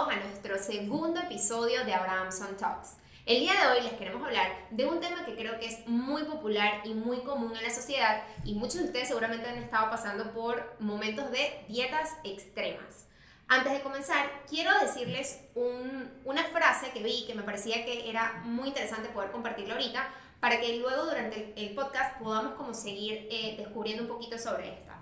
todos a nuestro segundo episodio de Abrahamson Talks. El día de hoy les queremos hablar de un tema que creo que es muy popular y muy común en la sociedad y muchos de ustedes seguramente han estado pasando por momentos de dietas extremas. Antes de comenzar, quiero decirles una frase que vi que me parecía que era muy interesante poder compartirla ahorita para que luego durante el, podcast podamos como seguir eh, descubriendo un poquito sobre esta.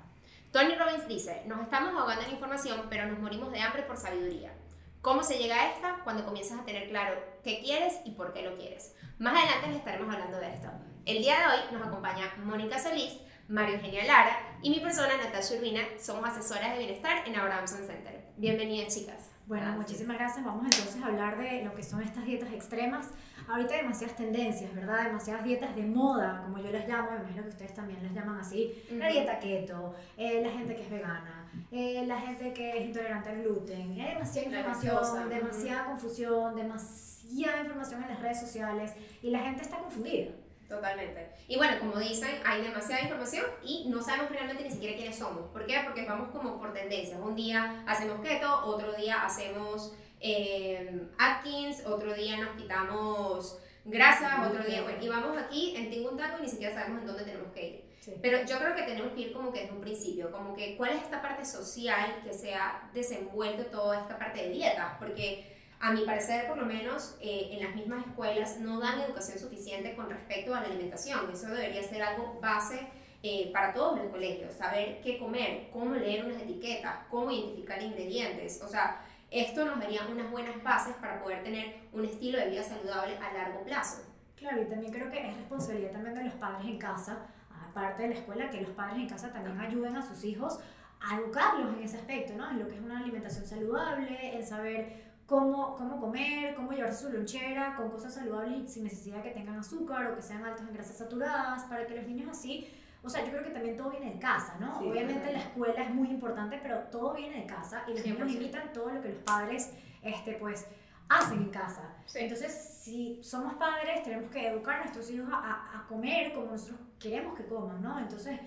Tony Robbins dice, nos estamos ahogando en información, pero nos morimos de hambre por sabiduría. ¿Cómo se llega a esta? Cuando comienzas a tener claro qué quieres y por qué lo quieres. Más adelante les estaremos hablando de esto. El día de hoy nos acompaña Mónica Solís, Mario Eugenia Lara y mi persona Natasha Urbina. Somos asesoras de bienestar en Abrahamson Center. Bienvenidas chicas. Bueno, muchísimas gracias. Vamos entonces a hablar de lo que son estas dietas extremas. Ahorita hay demasiadas tendencias, ¿verdad? Demasiadas dietas de moda, como yo las llamo, me imagino que ustedes también las llaman así. La dieta keto, eh, la gente que es vegana, eh, la gente que es intolerante al gluten. Hay demasiada información, demasiada confusión, demasiada información en las redes sociales y la gente está confundida. Totalmente. Y bueno, como dicen, hay demasiada información y no sabemos realmente ni siquiera quiénes somos. ¿Por qué? Porque vamos como por tendencias. Un día hacemos keto, otro día hacemos eh, Atkins, otro día nos quitamos grasa, otro día, bueno, y vamos aquí en Tingo un Taco y ni siquiera sabemos en dónde tenemos que ir. Pero yo creo que tenemos que ir como que desde un principio, como que cuál es esta parte social que se ha desenvuelto toda esta parte de dietas, porque a mi parecer, por lo menos, eh, en las mismas escuelas no dan educación suficiente con respecto a la alimentación. Eso debería ser algo base eh, para todos los colegios, saber qué comer, cómo leer unas etiquetas, cómo identificar ingredientes. O sea, esto nos daría unas buenas bases para poder tener un estilo de vida saludable a largo plazo. Claro, y también creo que es responsabilidad también de los padres en casa, aparte de la escuela, que los padres en casa también ayuden a sus hijos a educarlos en ese aspecto, ¿no? En lo que es una alimentación saludable, en saber cómo, cómo comer, cómo llevarse su lonchera con cosas saludables sin necesidad que tengan azúcar o que sean altos en grasas saturadas, para que los niños así, o sea, yo creo que también todo viene de casa, ¿no? Obviamente la escuela es muy importante, pero todo viene de casa y los niños imitan todo lo que los padres, este, pues, hacen en casa. Entonces, si somos padres, tenemos que educar a nuestros hijos a, a comer como nosotros queremos que coman, ¿no? Entonces,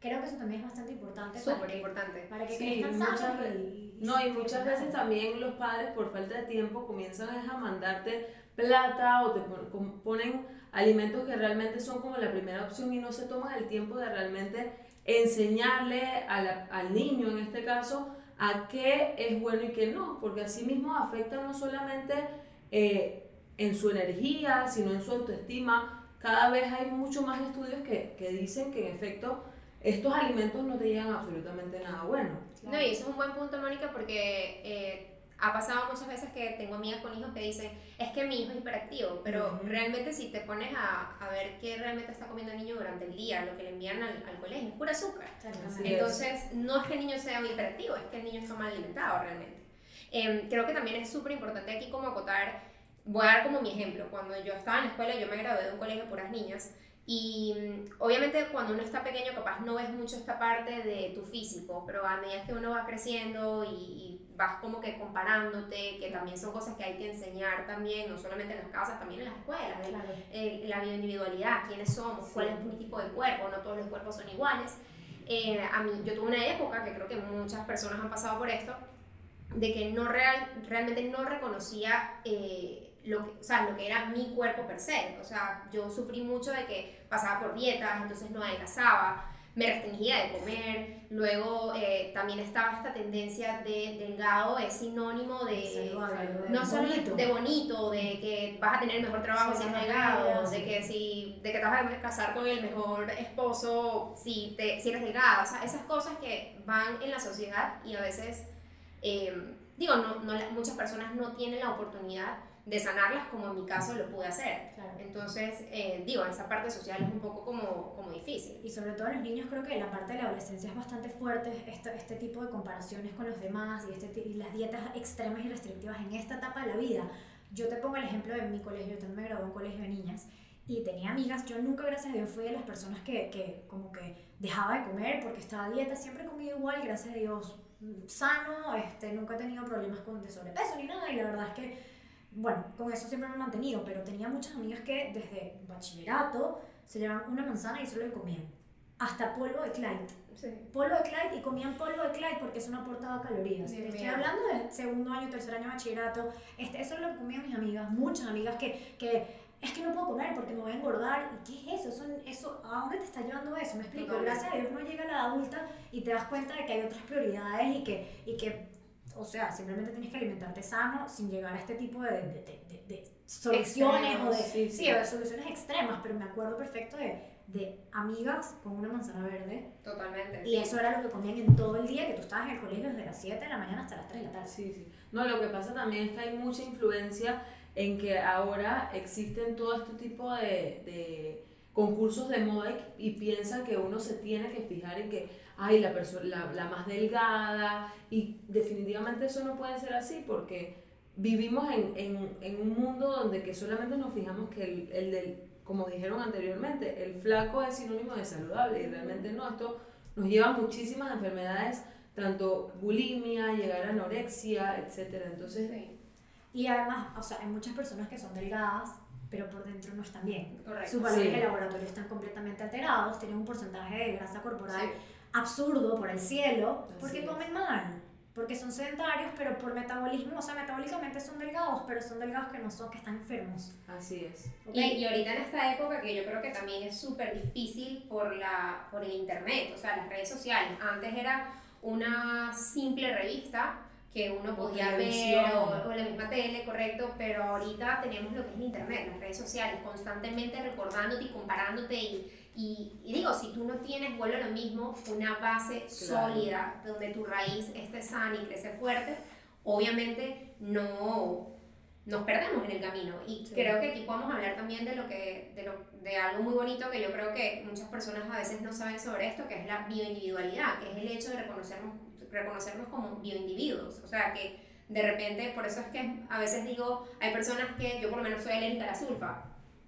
creo que eso también es bastante importante. Súper importante. Para que sí, muchas y, No, y muchas veces también los padres por falta de tiempo comienzan a mandarte plata o te ponen alimentos que realmente son como la primera opción y no se toman el tiempo de realmente enseñarle al niño en este caso a qué es bueno y qué no, porque así mismo afecta no solamente eh, en su energía, sino en su autoestima. Cada vez hay mucho más estudios que, que dicen que en efecto estos alimentos no te llevan absolutamente nada bueno. No, y eso es un buen punto, Mónica, porque eh, ha pasado muchas veces que tengo amigas con hijos que dicen, es que mi hijo es hiperactivo, pero realmente si te pones a, a, ver qué realmente está comiendo el niño durante el día, lo que le envían al, al colegio, es pura azúcar. Entonces, no es que el niño sea hiperactivo, es que el niño está mal alimentado realmente. Em, creo que también es súper importante aquí como acotar, voy a dar como mi ejemplo, cuando yo estaba en la escuela, yo me gradué de un colegio de puras niñas, y mm, obviamente cuando uno está pequeño capaz no ves mucho esta parte de tu físico, pero a medida que uno va creciendo y, vas como que comparándote, que también son cosas que hay que enseñar también, no solamente en las casas, también en las escuelas, de, la bioindividualidad, quiénes somos, cuál es mi tipo de cuerpo, no todos los cuerpos son iguales. Eh, a mí, yo tuve una época que creo que muchas personas han pasado por esto, de que no real, realmente no reconocía... Eh, lo que, o sea, lo que era mi cuerpo per se. O sea, yo sufrí mucho de que pasaba por dietas, entonces no adelgazaba, me restringía de comer, luego eh, también estaba esta tendencia de delgado, es sinónimo de, no solo de bonito, de que vas a tener el mejor trabajo si eres delgado, de que, si, de que te vas a casar con el mejor esposo si, te, si eres delgado, o sea, esas cosas que van en la sociedad y a veces, eh, digo, no, no, muchas personas no tienen la oportunidad de sanarlas como en mi caso lo pude hacer. Entonces, eh, digo, esa parte social es un poco como, como difícil. Y sobre todo los niños creo que la parte de la adolescencia es bastante fuerte, este, este tipo de comparaciones con los demás y, este, y las dietas extremas y restrictivas en esta etapa de la vida. Yo te pongo el ejemplo de mi colegio, yo también me gradué en un colegio de niñas y tenía amigas, yo nunca, gracias a Dios, fui de las personas que, que como que dejaba de comer porque estaba a dieta, siempre comido igual, gracias a Dios, sano, este, nunca he tenido problemas con de sobrepeso ni nada y la verdad es que bueno, con eso siempre me he mantenido, pero tenía muchas amigas que desde bachillerato se llevaban una manzana y solo comían. Hasta polvo de Clyde. polvo de Clyde y comían polvo de Clyde porque eso no aportaba calorías. Estoy hablando de segundo año, tercer año de bachillerato. Este, eso es lo que comían mis amigas, muchas amigas que, que es que no puedo comer porque me voy a engordar. ¿Y qué es eso? Son, eso ¿A dónde te está llevando eso? Me explico. Gracias a Dios uno llega a la adulta y te das cuenta de que hay otras prioridades y que, y que o sea, simplemente tienes que alimentarte sano sin llegar a este tipo de, de, de, de soluciones o de, sí, sí. de soluciones extremas. Pero me acuerdo perfecto de, de amigas con una manzana verde. Totalmente. Y eso era lo que comían en todo el día, que tú estabas en el colegio desde las 7 de la mañana hasta las 3 de la tarde. Sí, sí. No, lo que pasa también es que hay mucha influencia en que ahora existen todo este tipo de, de concursos de moda y, piensan que uno se tiene que fijar en que, hay la, la, la más delgada, y definitivamente eso no puede ser así porque vivimos en, en, en, un mundo donde que solamente nos fijamos que el, el, del, como dijeron anteriormente, el flaco es sinónimo de saludable y realmente no, esto nos lleva a muchísimas enfermedades, tanto bulimia, llegar a anorexia, etc. Entonces, y además, o sea, hay muchas personas que son delgadas, pero por dentro no están bien. Sus valores de laboratorio están completamente alterados, tienen un porcentaje de grasa corporal absurdo por el cielo, porque comen mal. Porque son sedentarios, pero por metabolismo, o sea, metabólicamente son delgados, pero son delgados que no son, que están enfermos. Así es. Y, y, ahorita en esta época que yo creo que también es súper difícil por, la, por el internet, o sea, las redes sociales. Antes era una simple revista que uno podía ver o, la misma tele, correcto, pero ahorita tenemos lo que es el internet, las redes sociales, constantemente recordándote y comparándote y, y, digo, si tú no tienes, vuelvo a lo mismo, una base sólida donde tu raíz esté sana y crece fuerte, obviamente no nos perdemos en el camino y creo que aquí podemos hablar también de lo que de, lo, de algo muy bonito que yo creo que muchas personas a veces no saben sobre esto que es la bioindividualidad que es el hecho de reconocernos reconocernos como bioindividuos. O sea, que de repente, por eso es que a veces digo, hay personas que yo por lo menos soy alérgica a la sulfa.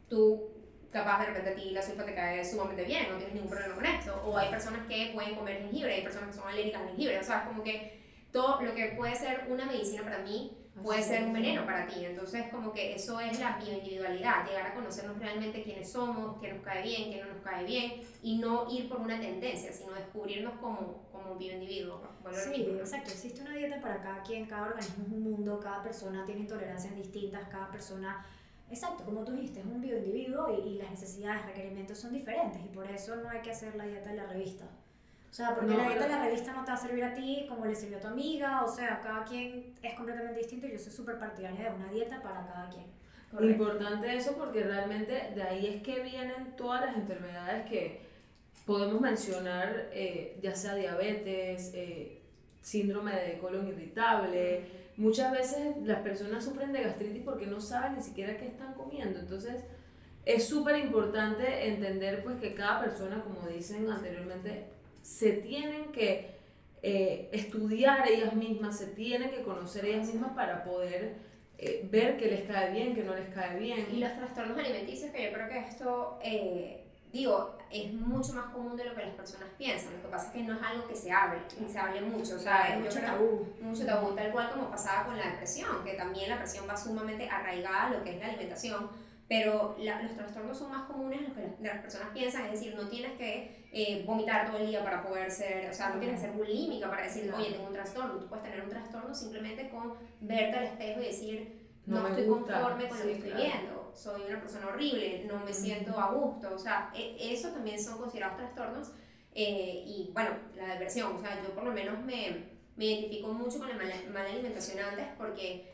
Tú, capaz de repente a ti la sulfa te cae sumamente bien, no tienes ningún problema con esto. O hay personas que pueden comer jengibre, hay personas que son alérgicas al jengibre. O sea, es como que todo lo que puede ser una medicina para mí puede ser un veneno para ti. Entonces, como que eso es la bioindividualidad, llegar a conocernos realmente quiénes somos, qué nos cae bien, qué no nos cae bien, y no ir por una tendencia, sino descubrirnos como, como bioindividuo. Sí, exacto. Existe una dieta para cada quien, cada organismo es un mundo, cada persona tiene intolerancias distintas, cada persona... Exacto, como tú dijiste, es un bioindividuo y, y las necesidades, requerimientos son diferentes y por eso no hay que hacer la dieta de la revista. O sea, porque la dieta de la revista no te va a servir a ti como le sirvió a tu amiga, o sea, cada quien es completamente distinto y yo soy súper partidaria de una dieta para cada quien. Importante eso porque realmente de ahí es que vienen todas las enfermedades que podemos mencionar, eh, ya sea diabetes, eh, síndrome de colon irritable. Muchas veces las personas sufren de gastritis porque no saben ni siquiera qué están comiendo. Entonces, es súper importante entender pues que cada persona, como dicen anteriormente, se tienen que eh, estudiar ellas mismas, se tienen que conocer ellas mismas para poder eh, ver qué les cae bien, qué no les cae bien. Y los trastornos alimenticios, que yo creo que esto, eh, digo, es mucho más común de lo que las personas piensan. Lo que pasa es que no es algo que se hable, y se hable mucho. O sea, mucho tabú. Mucho tabú, tal cual como pasaba con la depresión, que también la depresión va sumamente arraigada a lo que es la alimentación pero los trastornos son más comunes de lo que las, personas piensan, es decir, no tienes que eh, vomitar todo el día para poder ser, o sea, no tienes que ser bulímica para decir, oye, tengo un trastorno, tú puedes tener un trastorno simplemente con verte al espejo y decir, no, estoy conforme con lo que estoy viendo, soy una persona horrible, no me siento a gusto, o sea, e, eso también son considerados trastornos, eh, y bueno, la depresión, o sea, yo por lo menos me, me identifico mucho con la mala, mala alimentación antes porque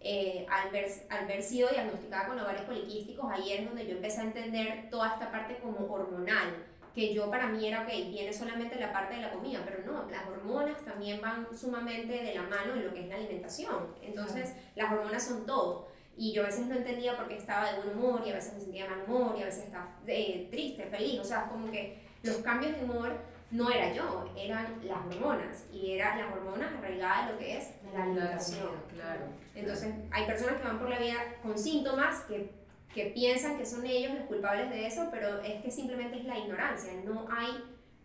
eh, al, ver, al ver sido diagnosticada con ovarios poliquísticos, ahí es donde yo empecé a entender toda esta parte como hormonal, que yo para mí era, ok, viene solamente la parte de la comida, pero no, las hormonas también van sumamente de la mano en lo que es la alimentación. Entonces, las hormonas son todo. Y yo a veces no entendía por qué estaba de buen humor y a veces me sentía mal humor y a veces estaba eh, triste, feliz. O sea, como que los cambios de humor no era yo, eran las hormonas y eran las hormonas arraigadas lo que es la alimentación. Claro. Entonces, hay personas que van por la vida con síntomas que, que piensan que son ellos los culpables de eso, pero es que simplemente es la ignorancia, no hay,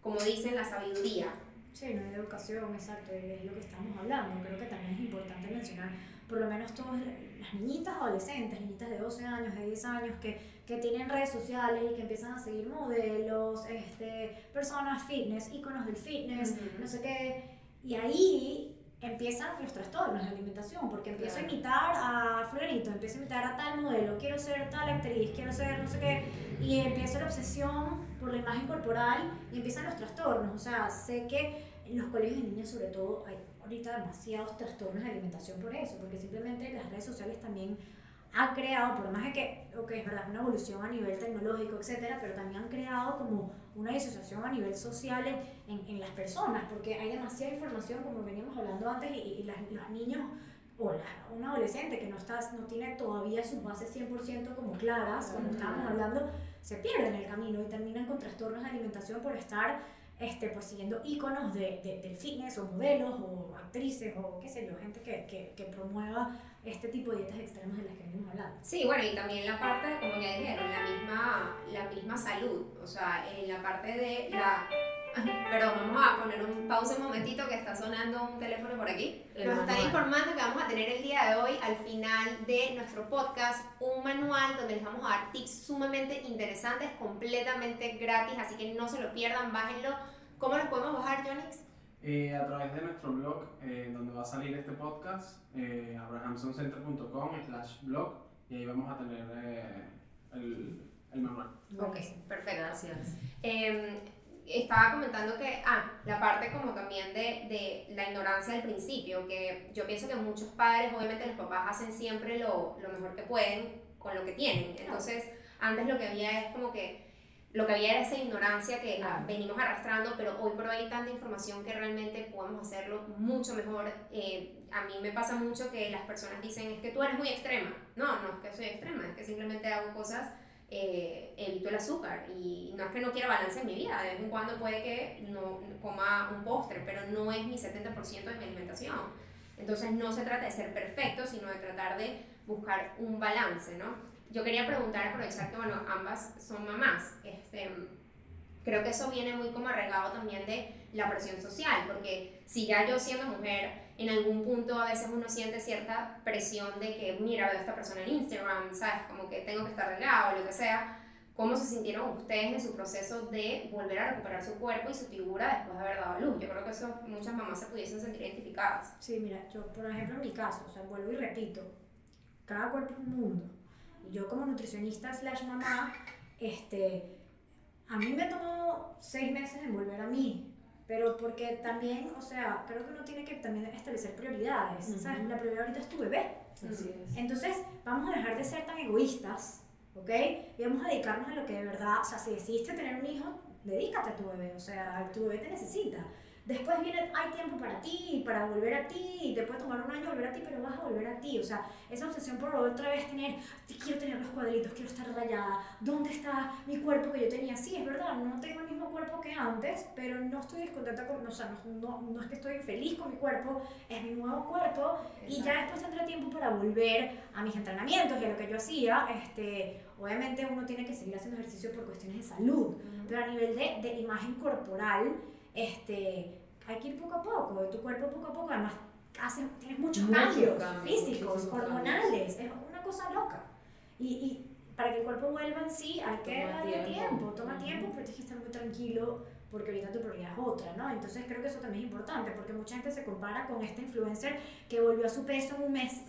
como dicen, la sabiduría. Sí, no hay educación, exacto, es lo que estamos hablando. Creo que también es importante mencionar, por lo menos todas las niñitas adolescentes, niñitas de 12 años, de 10 años, que, que tienen redes sociales y que empiezan a seguir modelos, este, personas fitness, íconos del fitness, no sé qué, y ahí empiezan los trastornos de alimentación, porque empiezo a imitar a Florito, empiezo a imitar a tal modelo, quiero ser tal actriz, quiero ser no sé qué, y empieza la obsesión por la imagen corporal y empiezan los trastornos. O sea, sé que en los colegios de niños sobre todo hay ahorita demasiados trastornos de alimentación por eso, porque simplemente las redes sociales también han creado, por más de que, ok, es verdad, una evolución a nivel tecnológico, etcétera, pero también han creado como una disociación a nivel social en, en, las personas, porque hay demasiada información, como veníamos hablando antes, y, los niños o la, un adolescente que no, está, no tiene todavía sus bases 100% como claras, como estábamos hablando, se pierden el camino y terminan con trastornos de alimentación por estar este, pues siguiendo íconos de, de, del fitness o modelos o actrices o qué sé yo, gente que, que, que, promueva este tipo de dietas extremas de las que venimos hablando. Sí, bueno, y también la parte, como ya dijeron, la misma, la misma salud, o sea, en la parte de la... Perdón, vamos a poner un pausa un momentito que está sonando un teléfono por aquí. Nos están informando que vamos a tener el día de hoy, al final de nuestro podcast, un manual donde les vamos a dar tips sumamente interesantes, completamente gratis, así que no se lo pierdan, bájenlo. ¿Cómo los podemos bajar, Jonix? Eh, a través de nuestro blog, eh, donde va a salir este podcast, eh, abrahamsoncenter.com slash blog, y ahí vamos a tener eh, el, el, manual. Ok, perfecto. Gracias. Estaba comentando que, ah, la parte como también de, de, la ignorancia al principio, que yo pienso que muchos padres, obviamente los papás hacen siempre lo, lo mejor que pueden con lo que tienen. Entonces, antes lo que había es como que lo que había era esa ignorancia que venimos arrastrando, pero hoy por hoy hay tanta información que realmente podemos hacerlo mucho mejor. Eh, a mí me pasa mucho que las personas dicen, es que tú eres muy extrema. No, no es que soy extrema, es que simplemente hago cosas, eh, evito el azúcar. Y no es que no quiera balance en mi vida, de vez en cuando puede que no coma un postre, pero no es mi 70% de mi alimentación. Entonces no se trata de ser perfecto, sino de tratar de buscar un balance, ¿no? yo quería preguntar, aprovechar que, bueno, ambas son mamás. Este, creo que eso viene muy como arraigado también de la presión social, porque si ya yo siendo mujer, en algún punto a veces uno siente cierta presión de que, mira, veo a esta persona en Instagram, ¿sabes? Como que tengo que estar delgado o lo que sea. ¿Cómo se sintieron ustedes en su proceso de volver a recuperar su cuerpo y su figura después de haber dado luz? Yo creo que eso muchas mamás se pudiesen sentir identificadas. Sí, mira, yo por ejemplo en mi caso, o sea, vuelvo y repito, cada cuerpo es un mundo yo como nutricionista slash mamá, este, a mí me tomó seis meses en volver a mí, pero porque también, o sea, creo que uno tiene que también establecer prioridades, ¿sabes? La prioridad ahorita es tu bebé. Así es. Entonces, vamos a dejar de ser tan egoístas, ¿ok? Y vamos a dedicarnos a lo que de verdad, o sea, si decidiste tener un hijo, dedícate a tu bebé, o sea, tu bebé te necesita. Después viene, hay tiempo para ti, para volver a ti, y te puede tomar un año volver a ti, pero vas a volver a ti. O sea, esa obsesión por otra vez tener, quiero tener los cuadritos, quiero estar rayada, ¿dónde está mi cuerpo que yo tenía? Sí, es verdad, no tengo el mismo cuerpo que antes, pero no estoy descontenta con, o sea, no, no, es que estoy feliz con mi cuerpo, es mi nuevo cuerpo, y ya después tendré tiempo para volver a mis entrenamientos y a lo que yo hacía. Este, obviamente uno tiene que seguir haciendo ejercicio por cuestiones de salud, pero a nivel de, de imagen corporal, este, hay que ir poco a poco, tu cuerpo poco a poco, además hace, tienes muchos cambios, físicos, hormonales, es una cosa loca. Y, y, para que el cuerpo vuelva en sí hay que darle tiempo, toma tiempo, pero tienes que estar muy tranquilo porque ahorita tu prioridad es otra, ¿no? Entonces creo que eso también es importante porque mucha gente se compara con esta influencer que volvió a su peso en un mes.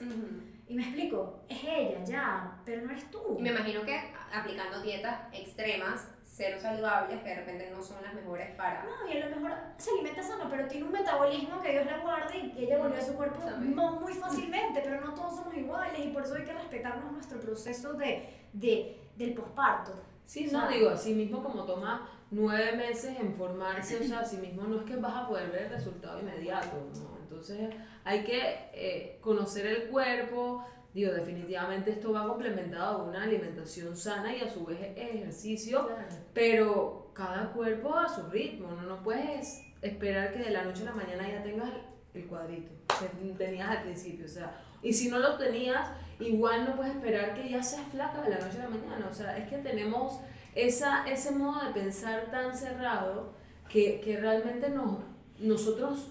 Y me explico, es ella ya, pero no eres tú. Y me imagino que aplicando dietas extremas cero saludables que de repente no son las mejores para... No, y a lo mejor se alimenta sano, pero tiene un metabolismo que Dios la guarde y ella volvió a su cuerpo no muy fácilmente, pero no todos somos iguales y por eso hay que respetarnos nuestro proceso de, de del posparto. Sí, no, digo, así mismo como toma nueve meses en formarse, o sea, así mismo no es que vas a poder ver el resultado inmediato, ¿no? Entonces hay que eh, conocer el cuerpo, Digo, definitivamente esto va complementado a una alimentación sana y a su vez ejercicio, pero cada cuerpo a su ritmo, no, no puedes esperar que de la noche a la mañana ya tengas el cuadrito que tenías al principio, o sea, y si no lo tenías, igual no puedes esperar que ya seas flaca de la noche a la mañana, o sea, es que tenemos esa, ese modo de pensar tan cerrado que, que realmente nos nosotros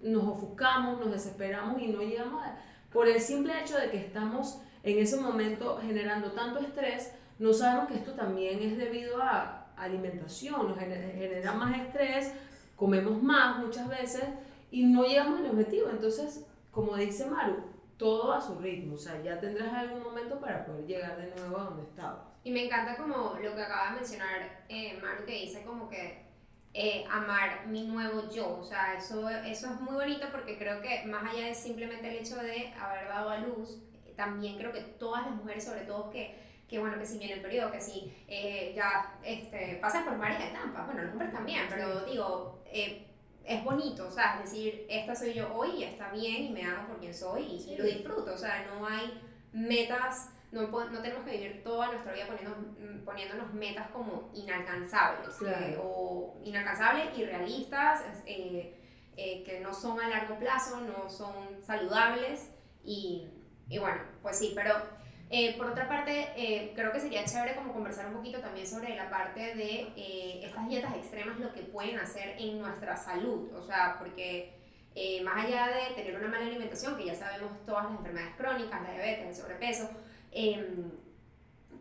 nos ofuscamos, nos desesperamos y no llegamos a, por el simple hecho de que estamos en ese momento generando tanto estrés, no sabemos que esto también es debido a alimentación, nos genera más estrés, comemos más muchas veces y no llegamos al objetivo. Entonces, como dice Maru, todo a su ritmo, o sea, ya tendrás algún momento para poder llegar de nuevo a donde estabas. Y me encanta como lo que acaba de mencionar eh, Maru, que dice como que eh, amar mi nuevo yo, o sea, eso, eso es muy bonito porque creo que más allá de simplemente el hecho de haber dado a luz, también creo que todas las mujeres, sobre todo que, que bueno, que si viene el periodo, que si eh, ya este, pasan por varias etapas, bueno, los hombres también, pero digo, eh, es bonito, o sea, es decir, esta soy yo hoy y está bien y me amo por quien soy y, lo disfruto, o sea, no hay metas, no, no tenemos que vivir toda nuestra vida poniéndonos, poniéndonos metas como inalcanzables, eh, o inalcanzables, irrealistas, eh, eh, que no son a largo plazo, no son saludables y, y bueno, pues sí, pero eh, por otra parte, eh, creo que sería chévere como conversar un poquito también sobre la parte de eh, estas dietas extremas, lo que pueden hacer en nuestra salud. O sea, porque más allá de tener una mala alimentación, que ya sabemos todas las enfermedades crónicas, la diabetes, el sobrepeso, em,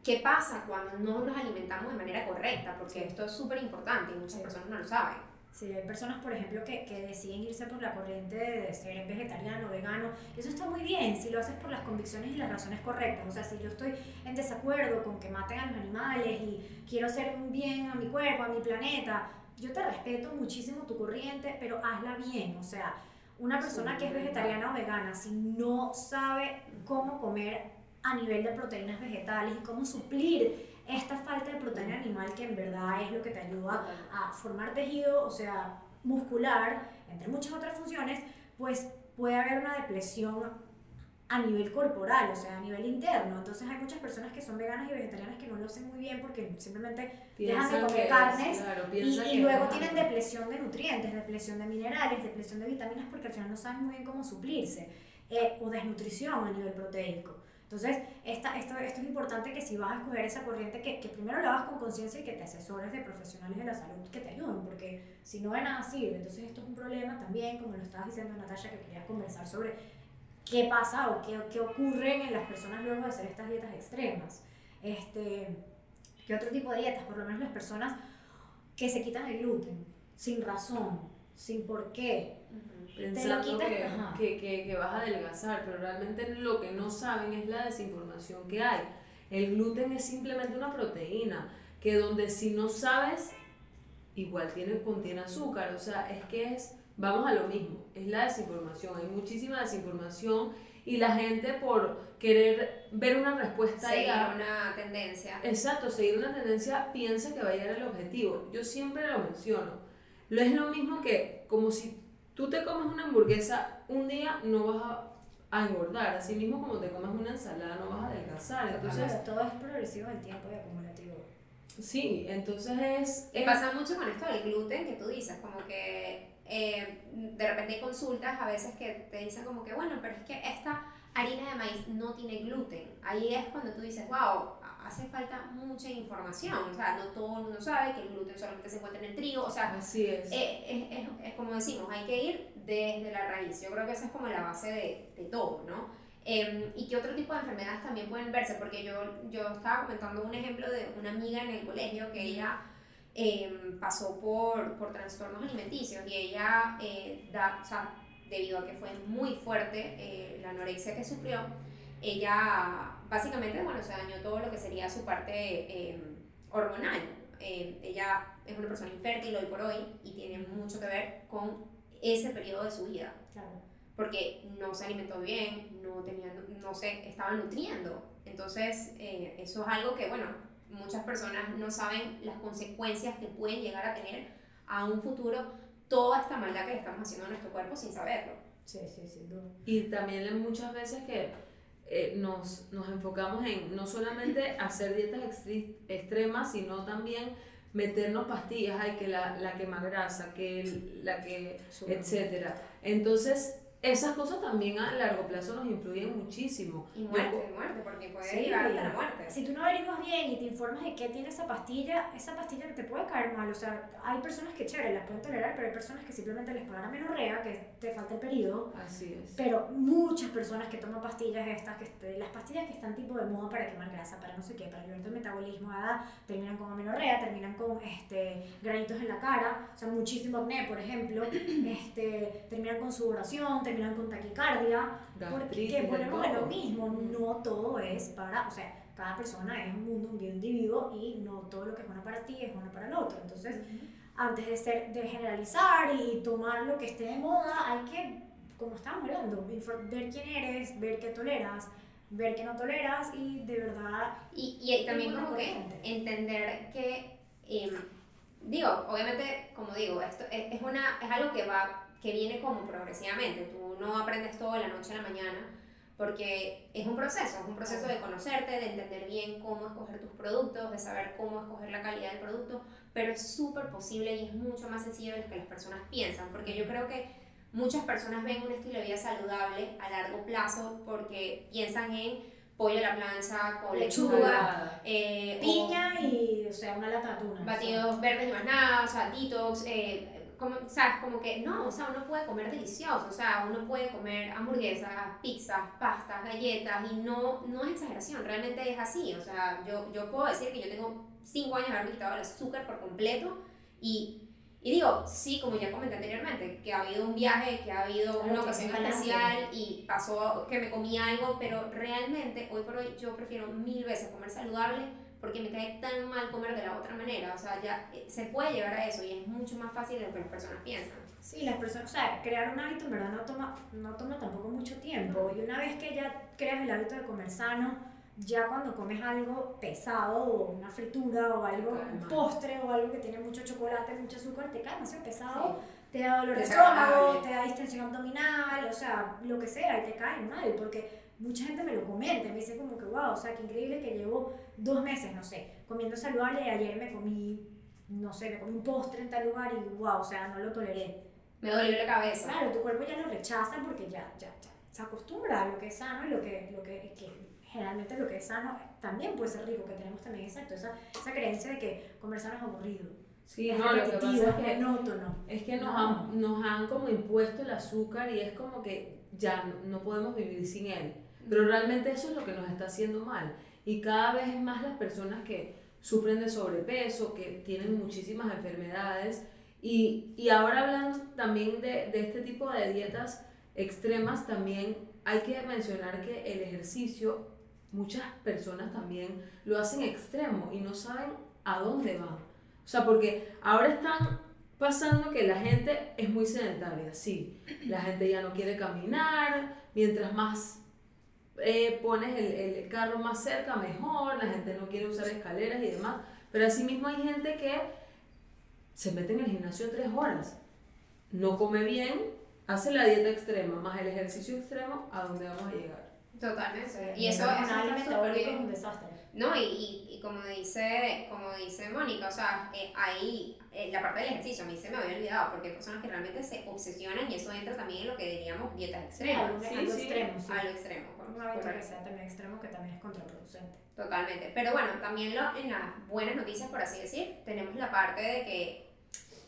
¿qué pasa cuando no nos alimentamos de manera correcta? Porque esto es súper importante y muchas personas no lo saben. Sí, hay personas, por ejemplo, que, que, deciden irse por la corriente de ser vegetariano, vegano. Eso está muy bien si lo haces por las convicciones y las razones correctas. O sea, si yo estoy en desacuerdo con que maten a los animales y quiero hacer un bien a mi cuerpo, a mi planeta, yo te respeto muchísimo tu corriente, pero hazla bien. O sea, una persona que es vegetariana o vegana, si no sabe cómo comer a nivel de proteínas vegetales y cómo suplir esta falta de proteína animal que en verdad es lo que te ayuda a formar tejido, o sea, muscular, entre muchas otras funciones, pues puede haber una depresión a nivel corporal, o sea, a nivel interno. Entonces hay muchas personas que son veganas y vegetarianas que no lo hacen muy bien porque simplemente dejan de comer carnes y, luego tienen depresión de nutrientes, depresión de minerales, depresión de vitaminas porque al final no saben muy bien cómo suplirse eh, o desnutrición a nivel proteico. Entonces, esta, esto, esto es importante que si vas a escoger esa corriente, que, que primero la hagas con conciencia y que te asesores de profesionales de la salud que te ayuden, porque si no de nada sirve. Entonces, esto es un problema también, como lo estabas diciendo Natalia, que querías conversar sobre qué pasa o qué, qué ocurre en las personas luego de hacer estas dietas extremas. Este, ¿Qué otro tipo de dietas? Por lo menos las personas que se quitan el gluten sin razón, sin por qué, pensando que, que, que, vas a adelgazar, pero realmente lo que no saben es la desinformación que hay. El gluten es simplemente una proteína, que donde si no sabes, igual tiene, contiene azúcar, o sea, es que es, vamos a lo mismo, es la desinformación, hay muchísima desinformación y la gente por querer ver una respuesta seguir una tendencia. Exacto seguir una tendencia piensa que va a llegar al objetivo. Yo siempre lo menciono lo es lo mismo que como si Tú te comes una hamburguesa un día, no vas a, engordar, así mismo como te comes una ensalada, no vas a adelgazar. Entonces, todo es progresivo en tiempo y acumulativo. Sí, entonces es... Y pasa mucho con esto del gluten que tú dices, como que eh, de repente hay consultas a veces que te dicen como que, bueno, pero es que esta harina de maíz no tiene gluten. Ahí es cuando tú dices, wow, hace falta mucha información. O sea, no todo el mundo sabe que el gluten solamente se encuentra en el trigo. O sea, Así es. Eh, es, como decimos, hay que ir desde la raíz. Yo creo que esa es como la base de, de todo, ¿no? Em, y qué otro tipo de enfermedades también pueden verse, porque yo, yo estaba comentando un ejemplo de una amiga en el colegio que ella em, pasó por, por trastornos alimenticios y ella, eh, da, o sea, debido a que fue muy fuerte eh, la anorexia que sufrió, ella básicamente, bueno, se dañó todo lo que sería su parte eh, hormonal. Eh, ella es una persona infértil hoy por hoy y tiene mucho que ver con ese periodo de su vida. Porque no se alimentó bien, no, tenía, no se estaba nutriendo. Entonces, eh, eso es algo que, bueno, muchas personas no saben las consecuencias que pueden llegar a tener a un futuro toda esta maldad que le estamos haciendo a nuestro cuerpo sin saberlo. Sí, sí, sin duda. Y también muchas veces que eh, nos, nos, enfocamos en no solamente hacer dietas extremas, sino también meternos pastillas, hay que la, la quema grasa, que la que, etcétera. Entonces, esas cosas también a largo plazo nos influyen muchísimo. Y muerte, y muerte, porque puede Sí. llevarte a la muerte. Si tú no averiguas bien y te informas de qué tiene esa pastilla, esa pastilla te puede caer mal. O sea, hay personas que chévere, la pueden tolerar, pero hay personas que simplemente les pagan amenorrea, que te falta el periodo. Así es. Pero muchas personas que toman pastillas estas, que este- las pastillas que están tipo de moda para quemar grasa, para no sé qué, para ayudarte el metabolismo, ¿verdad? terminan con amenorrea, terminan con este, granitos en la cara, o sea, muchísimo acné, por ejemplo, este, terminan con sudoración, terminan con taquicardia, porque Gastritis, volvemos a lo mismo, no todo es para, o sea, cada persona es un mundo, un individuo y no todo lo que es bueno para ti es bueno para el otro. Entonces, antes de, ser, de generalizar y tomar lo que esté de moda, hay que, como estábamos hablando, ver quién eres, ver qué toleras, ver qué no toleras y de verdad Y, y también como que entender que, em, digo, obviamente, como digo, esto es, es una, es algo que va, que viene como progresivamente, tú no aprendes todo de la noche a la mañana, porque es un proceso, es un proceso de conocerte, de entender bien cómo escoger tus productos, de saber cómo escoger la calidad del producto, pero es súper posible y es mucho más sencillo de lo que las personas piensan, porque yo creo que muchas personas ven un estilo de vida saludable a largo plazo porque piensan en pollo a la plancha con lechuga, Salada. eh, o piña y, o sea, una lata de batidos verdes y más nada, o sea, detox, eh, como, ¿sabes? Como que no, o sea, uno puede comer delicioso, o sea, uno puede comer hamburguesas, pizzas, pastas, galletas, y no, no es exageración, realmente es así, o sea, yo, yo puedo decir que yo tengo 5 años de haberme quitado el azúcar por completo, y, y digo, sí, como ya comenté anteriormente, que ha habido un viaje, que ha habido Claro, una ocasión especial, y pasó que me comí algo, pero realmente, hoy por hoy, yo prefiero mil veces comer saludable, porque me cae tan mal comer de la otra manera. O sea, ya eh, se puede llegar a eso y es mucho más fácil de lo que las personas piensan. Sí, las personas, o sea, crear un hábito en verdad no toma, no toma tampoco mucho tiempo. Y una vez que ya creas el hábito de comer sano, ya cuando comes algo pesado o una fritura o algo, un postre o algo que tiene mucho chocolate, mucho azúcar, te cae demasiado pesado, Sí. te da dolor de estómago, te da distensión abdominal, o sea, lo que sea, y te cae mal, porque mucha gente me lo comenta, me dice como que, wow, o sea, qué increíble que llevo dos meses, no sé, comiendo saludable y ayer me comí, no sé, me comí un postre en tal lugar y wow, o sea, no lo toleré. Me dolió la cabeza. Claro, tu cuerpo ya lo rechaza porque ya, ya, ya se acostumbra a lo que es sano y lo que, lo que, que generalmente lo que es sano también puede ser rico, que tenemos también exacto, esa, esa creencia de que comer sano es aburrido, Sí, es no, lo que pasa es que monótono. Es que nos, No. han, nos han como impuesto el azúcar y es como que ya no, no podemos vivir sin él. Pero realmente eso es lo que nos está haciendo mal. Y cada vez más las personas que sufren de sobrepeso, que tienen muchísimas enfermedades. Y, y ahora hablando también de, de este tipo de dietas extremas, también hay que mencionar que el ejercicio, muchas personas también lo hacen extremo y no saben a dónde van. O sea, porque ahora están pasando que la gente es muy sedentaria, sí. La gente ya no quiere caminar, mientras más eh, pones el, el carro más cerca, mejor, la gente no quiere usar escaleras y demás. Pero asimismo hay gente que se mete en el gimnasio tres horas, no come bien, hace la dieta extrema, más el ejercicio extremo, ¿a dónde vamos a llegar? Totalmente. Y eso, es eso es un desastre. No, y, y, y como dice, como dice Mónica, o sea, eh, ahí eh, la parte del ejercicio a mí se me había olvidado porque hay personas que realmente se obsesionan y eso entra también en lo que diríamos dietas extremas. algo, Sí, algo sí. extremo, sí. A lo extremo, Un hábito que sea también extremo que también es contraproducente. Totalmente. Pero bueno, también lo, en las buenas noticias, por así decir, tenemos la parte de que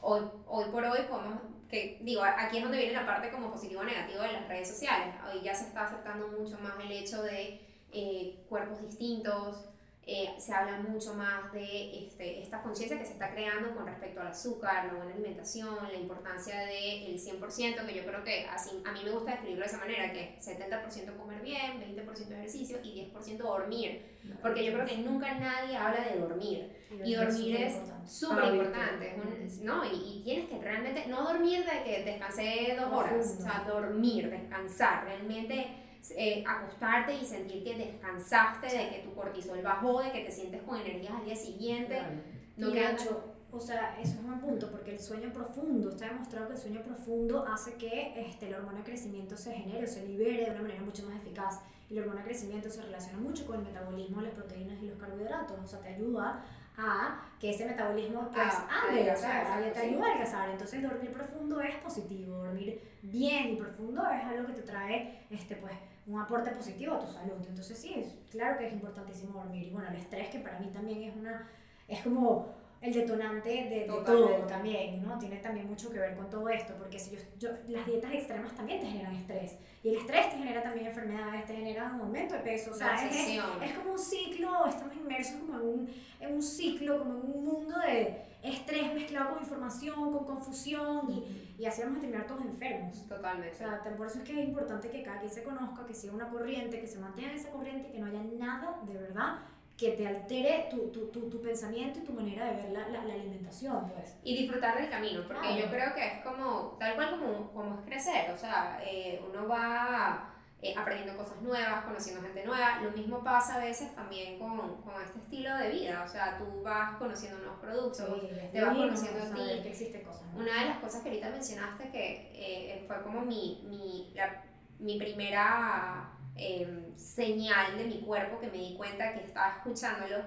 hoy, hoy por hoy podemos, que digo, aquí es donde viene la parte como positivo o negativo de las redes sociales. Hoy ya se está aceptando mucho más el hecho de eh, cuerpos distintos, eh, se habla mucho más de este, esta conciencia que se está creando con respecto al azúcar, la buena alimentación, la importancia del 100%, que yo creo que así, a mí me gusta describirlo de esa manera, que 70% comer bien, 20% ejercicio y 10% dormir. Porque yo creo que nunca nadie habla de dormir. Y dormir es súper importante. es un- ¿no? Y, y tienes que realmente, no dormir de que descansé dos horas, o sea, dormir, descansar, realmente eh, acostarte y sentir que descansaste, de que tu cortisol bajó, de que te sientes con energías al día siguiente. Claro. No y hecho, o sea, eso es un buen punto, porque el sueño profundo, está demostrado que el sueño profundo hace que este, la hormona de crecimiento se genere o se libere de una manera mucho más eficaz. Y la hormona de crecimiento se relaciona mucho con el metabolismo de las proteínas y los carbohidratos, o sea, te ayuda a que ese metabolismo pues Ah, ande, o sea, te, ayuda a adelgazar. Entonces dormir profundo es positivo, dormir bien y profundo es algo que te trae este, pues, un aporte positivo a tu salud. Entonces sí, es, claro que es importantísimo dormir. Y bueno, el estrés que para mí también es una, es como el detonante de, de todo también, ¿no? Tiene también mucho que ver con todo esto, porque si yo, yo, las dietas extremas también te generan estrés. Y el estrés te genera también enfermedades, te genera un aumento de peso. O sea, es, es como un ciclo, estamos inmersos como en un, en un ciclo, como en un mundo de estrés mezclado con información, con confusión, y, y así vamos a terminar todos enfermos. O Totalmente. sea, te- por eso es que es importante que cada quien se conozca, que siga una corriente, que se mantenga en esa corriente y que no haya nada de verdad que te altere tu, tu, tu, tu pensamiento y tu manera de ver la, la, la alimentación, pues. Y disfrutar del camino, porque Claro. yo creo que es como, tal cual como, como es crecer, o sea, eh, uno va eh, aprendiendo cosas nuevas, conociendo gente nueva, lo mismo pasa a veces también con, con este estilo de vida, o sea, tú vas conociendo nuevos productos, te vas conociendo a ti. que existen cosas nuevas. Una de las cosas que ahorita mencionaste que eh, fue como mi, mi, la- mi primera eh, señal de mi cuerpo que me di cuenta que estaba escuchándolo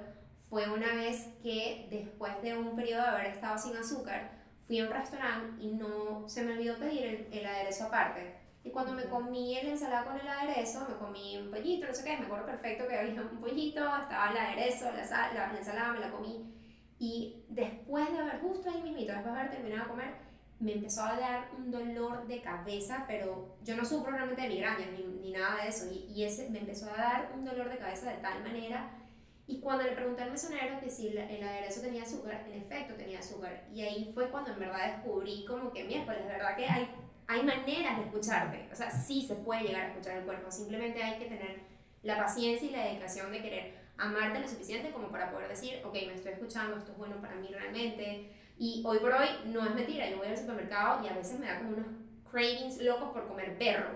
fue una vez que después de un periodo de haber estado sin azúcar fui a un restaurante y no se me olvidó pedir el, el aderezo aparte. Y cuando me comí la ensalada con el aderezo, me comí un pollito, no sé qué, me acuerdo perfecto que había un pollito, estaba el aderezo, la, sal- la, la ensalada, me la comí. Y después de haber, justo ahí mismito, después de haber terminado de comer, me empezó a dar un dolor de cabeza, pero yo no sufro realmente de migrañas ni, ni nada de eso. Y, y ese me empezó a dar un dolor de cabeza de tal manera. Y cuando le pregunté al mesonero que si la- el aderezo tenía azúcar, en efecto tenía azúcar. Y ahí fue cuando en verdad descubrí como que miércoles, de verdad que hay, hay maneras de escucharte. O sea, sí se puede llegar a escuchar el cuerpo, simplemente hay que tener la paciencia y la dedicación de querer amarte lo suficiente como para poder decir, ok, me estoy escuchando, esto es bueno para mí realmente. Y hoy por hoy no es mentira, yo voy al supermercado y a veces me da como unos cravings locos por comer berro.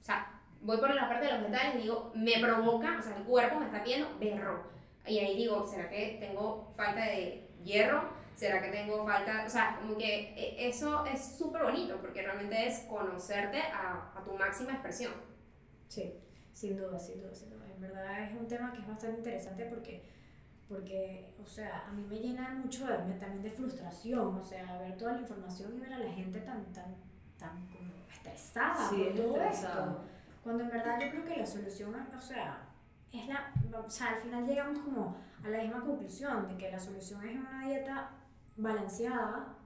O sea, voy por la parte de los vegetales y digo, me provoca, o sea, el cuerpo me está pidiendo berro. Y ahí digo, ¿será que tengo falta de hierro? ¿Será que tengo falta? O sea, como que eh, eso es súper bonito porque realmente es conocerte a, a tu máxima expresión. Sí, sin duda, sin duda, sin duda. En verdad es un tema que es bastante interesante porque, porque o sea, a mí me llena mucho de- me- también de frustración, o sea, ver toda la información y ver a la gente tan, tan, tan como estresada Sí, por todo estresado. esto. Cuando en verdad yo creo que la solución, o sea, es la, o sea, al final llegamos como a la misma conclusión de que la solución es una dieta balanceada,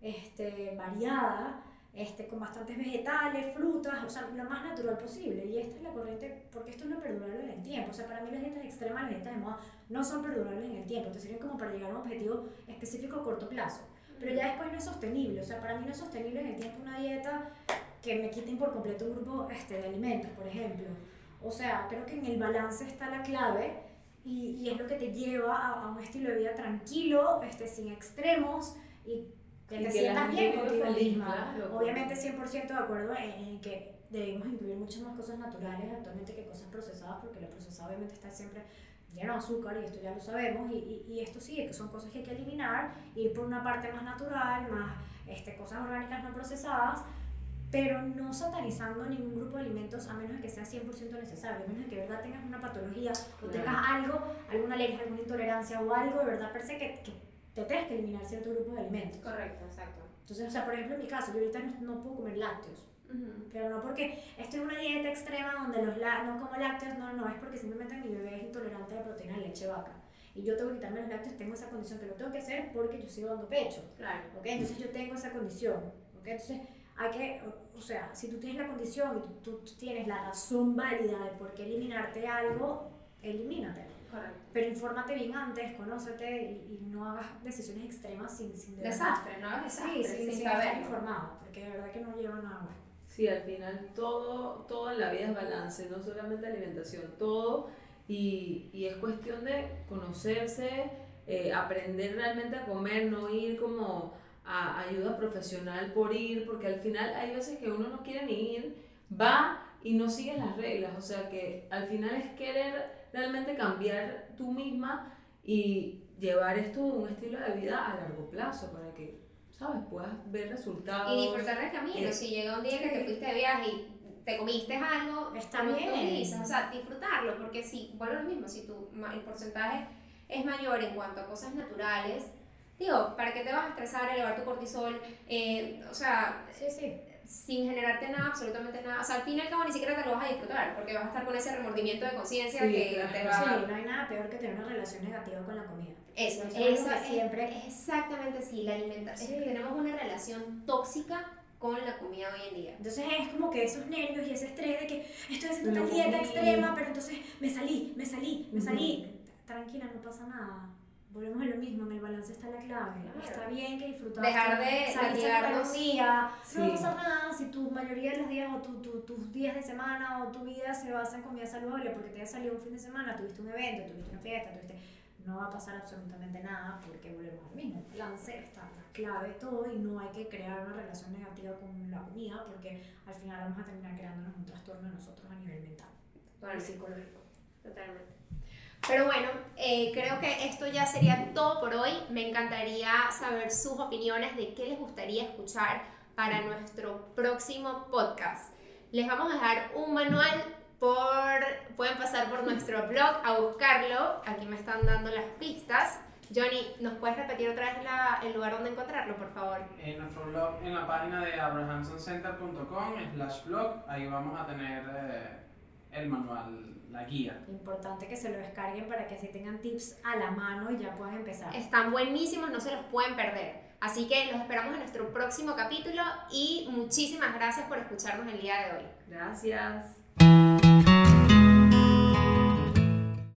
este, variada, este, con bastantes vegetales, frutas, o sea, lo más natural posible. Y esta es la corriente, porque esto es lo perdurable en el tiempo. O sea, para mí las dietas extremas, las dietas de moda, no son perdurables en el tiempo, te sirven como para llegar a un objetivo específico a corto plazo. Pero ya después no es sostenible, o sea, para mí no es sostenible en el tiempo una dieta que me quiten por completo un grupo este, de alimentos, por ejemplo. O sea, creo que en el balance está la clave y, y es lo que te lleva a, a un estilo de vida tranquilo, este, sin extremos y que Y te que sientas bien contigo misma. claro. Obviamente 100% de acuerdo en, en que debemos incluir muchas más cosas naturales actualmente que cosas procesadas, porque lo procesado obviamente está siempre lleno de azúcar y esto ya lo sabemos, y, y, y esto sí, que son cosas que hay que eliminar, ir por una parte más natural, más este, cosas orgánicas no procesadas, pero no satanizando ningún grupo de alimentos a menos de que sea 100% necesario, a menos de que de verdad tengas una patología o Claro. tengas algo, alguna alergia, alguna intolerancia o algo de verdad per se que, que te tengas que eliminar cierto grupo de alimentos. Correcto, exacto. Entonces, o sea, por ejemplo, en mi caso, yo ahorita no, no puedo comer lácteos, Ujú. pero no porque estoy en una dieta extrema donde los la- no como lácteos, no, no, es porque simplemente mi bebé es intolerante a la proteína de leche vaca. Y yo tengo que quitarme los lácteos, tengo esa condición que lo tengo que hacer porque yo sigo dando pecho. Claro. ¿ok? Entonces yo tengo esa condición, ¿ok? Entonces hay que, o- sea, si tú tienes la condición y tú, tú tienes la razón válida de por qué eliminarte algo, elimínatelo. Correcto. Pero infórmate bien antes, conócete y, y no hagas decisiones extremas sin, sin Desastre, ¿no? Desastre, Sí, sí, sin sin estar informado, porque de verdad que no lleva nada bueno. Sí, al final todo, todo en la vida es balance, no solamente alimentación, todo. Y, y es cuestión de conocerse, eh, aprender realmente a comer, no ir como a ayuda profesional por ir, porque al final hay veces que uno no quiere ni ir, va y no sigue las reglas. O sea que al final es querer realmente cambiar tú misma y llevar esto a un estilo de vida a largo plazo para que, ¿sabes?, puedas ver resultados. Y disfrutar del camino. Eh, si llega un día que te fuiste de viaje y te comiste algo, Está bien. dices, o sea, disfrutarlo, porque si, a lo mismo, si tu, el porcentaje es mayor en cuanto a cosas naturales, digo, ¿para qué te vas a estresar, elevar tu cortisol? Eh, o sea, Sí, sí. sin generarte nada, absolutamente nada. O sea, al fin y al cabo ni siquiera te lo vas a disfrutar, porque vas a estar con ese remordimiento de conciencia Sí, que claro. te va Sí, no hay nada peor que tener una relación negativa con la comida. Eso, Eso es que es siempre- exactamente así, la alimentación. Sí. Es que tenemos una relación tóxica con la comida hoy en día. Entonces es como que esos nervios y ese estrés de que estoy haciendo lo dieta extrema, pero entonces me salí, me salí, me salí. Tranquila, no pasa nada. Volvemos a lo mismo, en el balance está la clave. Claro. Está bien que disfrutaste. Dejar de a latigarnos. un día. No Sí. pasa nada si tu mayoría de los días o tu, tu- tus días de semana o tu vida se basa en comida saludable porque te haya salido un fin de semana, tuviste un evento, tuviste una fiesta, tuviste... No va a pasar absolutamente nada porque volvemos al mismo. El balance está la clave de todo y no hay que crear una relación negativa con la comida porque al final vamos a terminar creándonos un trastorno a nosotros a nivel mental y Totalmente. psicológico. Totalmente. Pero bueno, eh, creo que esto ya sería todo por hoy. Me encantaría saber sus opiniones de qué les gustaría escuchar para nuestro próximo podcast. Les vamos a dejar un manual por... Pueden pasar por nuestro blog a buscarlo. Aquí me están dando las pistas. Johnny, ¿nos puedes repetir otra vez el lugar donde encontrarlo, por favor? En nuestro blog, en la página de abrahamsoncenter.com slash blog, ahí vamos a tener eh, el manual, la guía. Importante que se lo descarguen para que así tengan tips a la mano y ya puedan empezar. Están buenísimos, no se los pueden perder. Así que los esperamos en nuestro próximo capítulo y muchísimas gracias por escucharnos el día de hoy. Gracias.